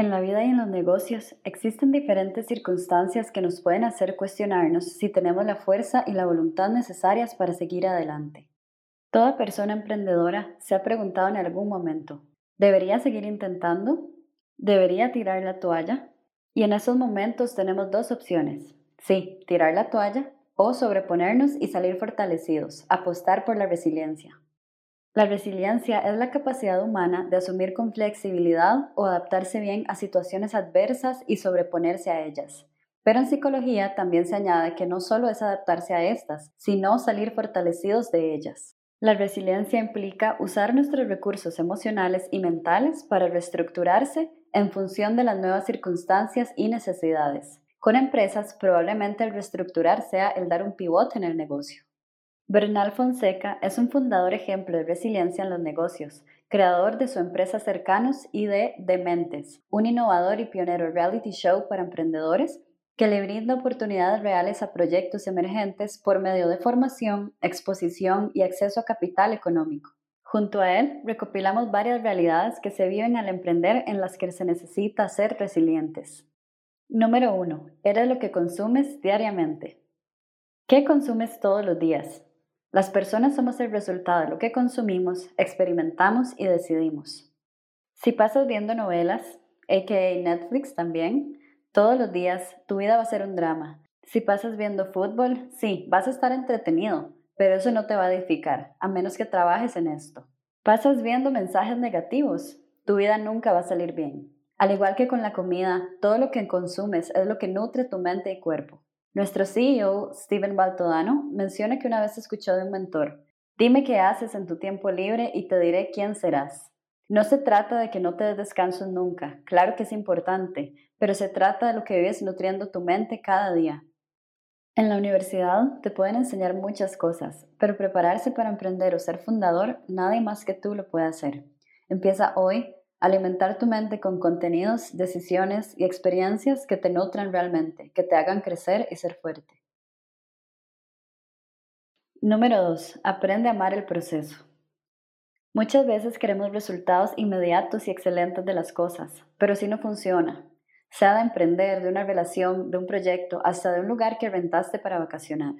En la vida y en los negocios existen diferentes circunstancias que nos pueden hacer cuestionarnos si tenemos la fuerza y la voluntad necesarias para seguir adelante. Toda persona emprendedora se ha preguntado en algún momento, ¿debería seguir intentando? ¿Debería tirar la toalla? Y en esos momentos tenemos dos opciones. Sí, tirar la toalla o sobreponernos y salir fortalecidos, apostar por la resiliencia. La resiliencia es la capacidad humana de asumir con flexibilidad o adaptarse bien a situaciones adversas y sobreponerse a ellas. Pero en psicología también se añade que no solo es adaptarse a estas, sino salir fortalecidos de ellas. La resiliencia implica usar nuestros recursos emocionales y mentales para reestructurarse en función de las nuevas circunstancias y necesidades. Con empresas, probablemente el reestructurar sea el dar un pivote en el negocio. Bernal Fonseca es un fundador ejemplo de resiliencia en los negocios, creador de su empresa Cercanos y de Dementes, un innovador y pionero reality show para emprendedores que le brinda oportunidades reales a proyectos emergentes por medio de formación, exposición y acceso a capital económico. Junto a él, recopilamos varias realidades que se viven al emprender en las que se necesita ser resilientes. Número 1. Eres lo que consumes diariamente. ¿Qué consumes todos los días? Las personas somos el resultado de lo que consumimos, experimentamos y decidimos. Si pasas viendo novelas, aka Netflix también, todos los días tu vida va a ser un drama. Si pasas viendo fútbol, sí, vas a estar entretenido, pero eso no te va a edificar, a menos que trabajes en esto. Pasas viendo mensajes negativos, tu vida nunca va a salir bien. Al igual que con la comida, todo lo que consumes es lo que nutre tu mente y cuerpo. Nuestro CEO, Steven Baltodano, menciona que una vez escuchó de un mentor, dime qué haces en tu tiempo libre y te diré quién serás. No se trata de que no te des descanso nunca, claro que es importante, pero se trata de lo que vives nutriendo tu mente cada día. En la universidad te pueden enseñar muchas cosas, pero prepararse para emprender o ser fundador, nadie más que tú lo puede hacer. Empieza hoy Alimentar tu mente con contenidos, decisiones y experiencias que te nutran realmente, que te hagan crecer y ser fuerte. Número 2. Aprende a amar el proceso. Muchas veces queremos resultados inmediatos y excelentes de las cosas, pero si no funciona. Sea de emprender, de una relación, de un proyecto, hasta de un lugar que rentaste para vacacionar.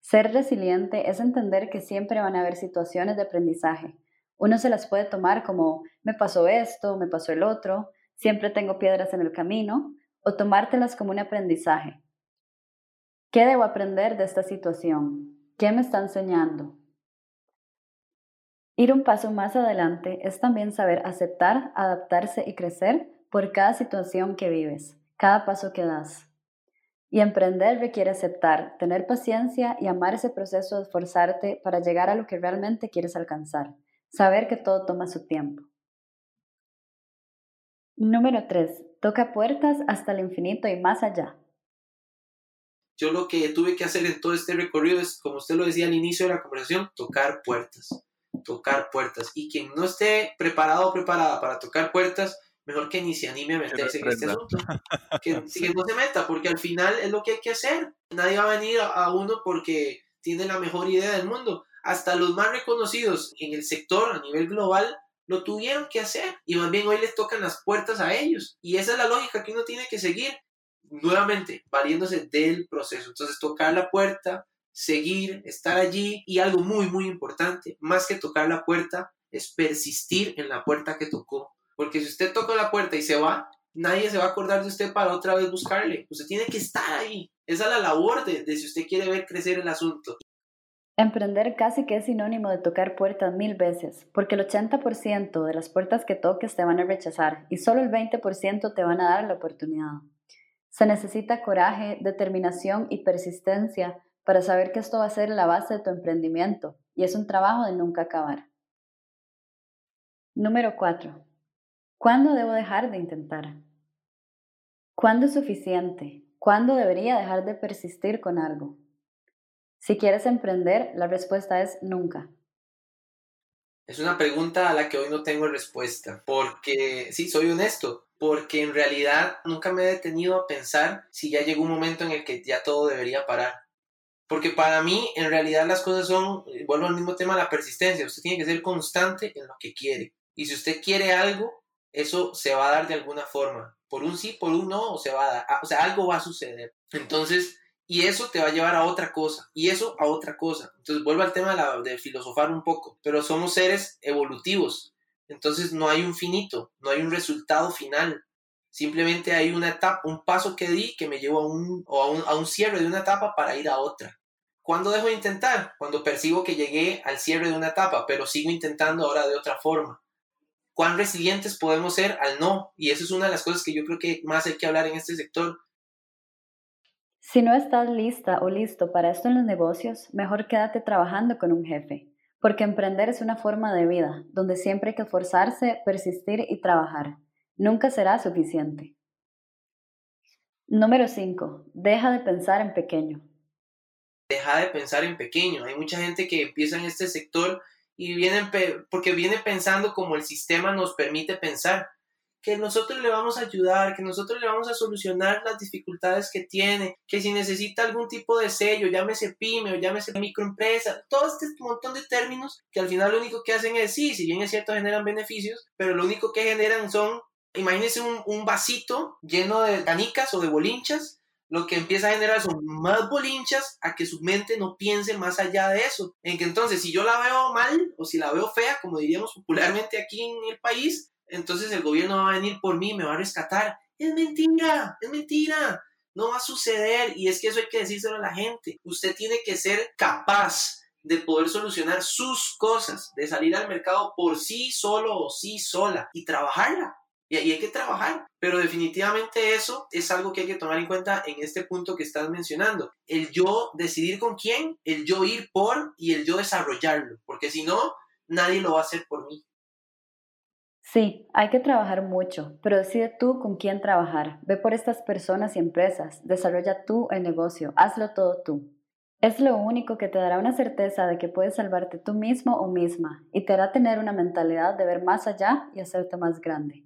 Ser resiliente es entender que siempre van a haber situaciones de aprendizaje, uno se las puede tomar como me pasó esto, me pasó el otro, siempre tengo piedras en el camino, o tomártelas como un aprendizaje. ¿Qué debo aprender de esta situación? ¿Qué me está enseñando? Ir un paso más adelante es también saber aceptar, adaptarse y crecer por cada situación que vives, cada paso que das. Y emprender requiere aceptar, tener paciencia y amar ese proceso de esforzarte para llegar a lo que realmente quieres alcanzar. Saber que todo toma su tiempo. Número 3. Toca puertas hasta el infinito y más allá. Yo lo que tuve que hacer en todo este recorrido es, como usted lo decía al inicio de la conversación, tocar puertas. Tocar puertas. Y quien no esté preparado o preparada para tocar puertas, mejor que ni se anime a meterse en este asunto. Que, que, no se meta, porque al final es lo que hay que hacer. Nadie va a venir a uno porque tiene la mejor idea del mundo hasta los más reconocidos en el sector a nivel global lo tuvieron que hacer y más bien hoy les tocan las puertas a ellos. Y esa es la lógica que uno tiene que seguir nuevamente valiéndose del proceso. Entonces tocar la puerta seguir estar allí y algo muy muy importante más que tocar la puerta es persistir en la puerta que tocó. Porque si usted toca la puerta y se va nadie se va a acordar de usted para otra vez buscarle. Usted tiene que estar ahí. Esa es la labor de, de si usted quiere ver crecer el asunto Emprender casi que es sinónimo de tocar puertas mil veces, porque el 80% de las puertas que toques te van a rechazar y solo el 20% te van a dar la oportunidad. Se necesita coraje, determinación y persistencia para saber que esto va a ser la base de tu emprendimiento y es un trabajo de nunca acabar. Número 4. ¿Cuándo debo dejar de intentar? ¿Cuándo es suficiente? ¿Cuándo debería dejar de persistir con algo? Si quieres emprender, la respuesta es nunca. Es una pregunta a la que hoy no tengo respuesta, porque sí, soy honesto, porque en realidad nunca me he detenido a pensar si ya llegó un momento en el que ya todo debería parar. Porque para mí, en realidad las cosas son, vuelvo al mismo tema, la persistencia. Usted tiene que ser constante en lo que quiere. Y si usted quiere algo, eso se va a dar de alguna forma. Por un sí, por un no, se va a dar. O sea, algo va a suceder. Entonces, y eso te va a llevar a otra cosa, y eso a otra cosa. Entonces, vuelvo al tema de, filosofar un poco, pero somos seres evolutivos. Entonces, no hay un finito, no hay un resultado final. Simplemente hay una etapa, un paso que di que me llevó a un, o a un, a un cierre de una etapa para ir a otra. ¿Cuándo dejo de intentar? Cuando percibo que llegué al cierre de una etapa, pero sigo intentando ahora de otra forma. ¿Cuán resilientes podemos ser al no? Y eso es una de las cosas que yo creo que más hay que hablar en este sector. Si no estás lista o listo para esto en los negocios, mejor quédate trabajando con un jefe, porque emprender es una forma de vida donde siempre hay que esforzarse, persistir y trabajar. Nunca será suficiente. Número 5. Deja de pensar en pequeño. Deja de pensar en pequeño. Hay mucha gente que empieza en este sector y viene porque viene pensando como el sistema nos permite pensar, que nosotros le vamos a ayudar, que nosotros le vamos a solucionar las dificultades que tiene, que si necesita algún tipo de sello, llámese pyme o llámese microempresa, todo este montón de términos que al final lo único que hacen es, sí, si bien es cierto generan beneficios, pero lo único que generan son imagínense un, vasito lleno de canicas o de bolinchas, lo que empieza a generar son más bolinchas a que su mente no piense más allá de eso. En que entonces, si yo la veo mal o si la veo fea, como diríamos popularmente aquí en el país, entonces el gobierno va a venir por mí, me va a rescatar. Es mentira, es mentira. No va a suceder y es que eso hay que decírselo a la gente. Usted tiene que ser capaz de poder solucionar sus cosas, de salir al mercado por sí solo o sí sola y trabajarla. Y, hay que trabajar, pero definitivamente eso es algo que hay que tomar en cuenta en este punto que estás mencionando. El yo decidir con quién, el yo ir por y el yo desarrollarlo, porque si no, nadie lo va a hacer por mí. Sí, hay que trabajar mucho, pero decide tú con quién trabajar. Ve por estas personas y empresas, desarrolla tú el negocio, hazlo todo tú. Es lo único que te dará una certeza de que puedes salvarte tú mismo o misma y te hará tener una mentalidad de ver más allá y hacerte más grande.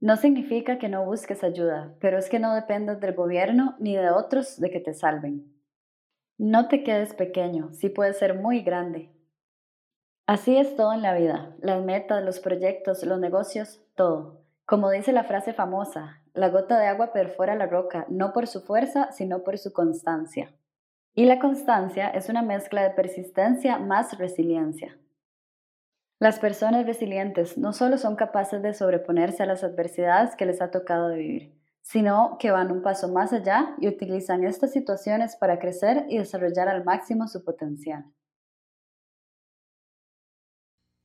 No significa que no busques ayuda, pero es que no dependas del gobierno ni de otros de que te salven. No te quedes pequeño, sí puedes ser muy grande. Así es todo en la vida, las metas, los proyectos, los negocios, todo. Como dice la frase famosa, la gota de agua perfora la roca, no por su fuerza, sino por su constancia. Y la constancia es una mezcla de persistencia más resiliencia. Las personas resilientes no solo son capaces de sobreponerse a las adversidades que les ha tocado vivir, sino que van un paso más allá y utilizan estas situaciones para crecer y desarrollar al máximo su potencial.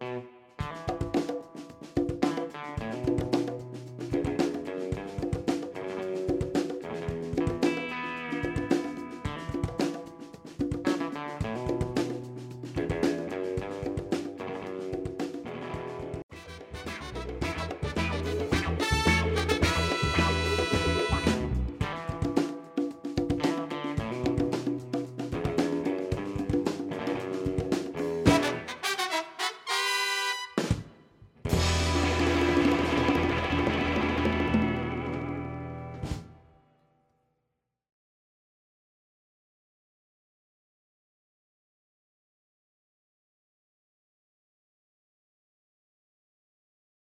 Thank you.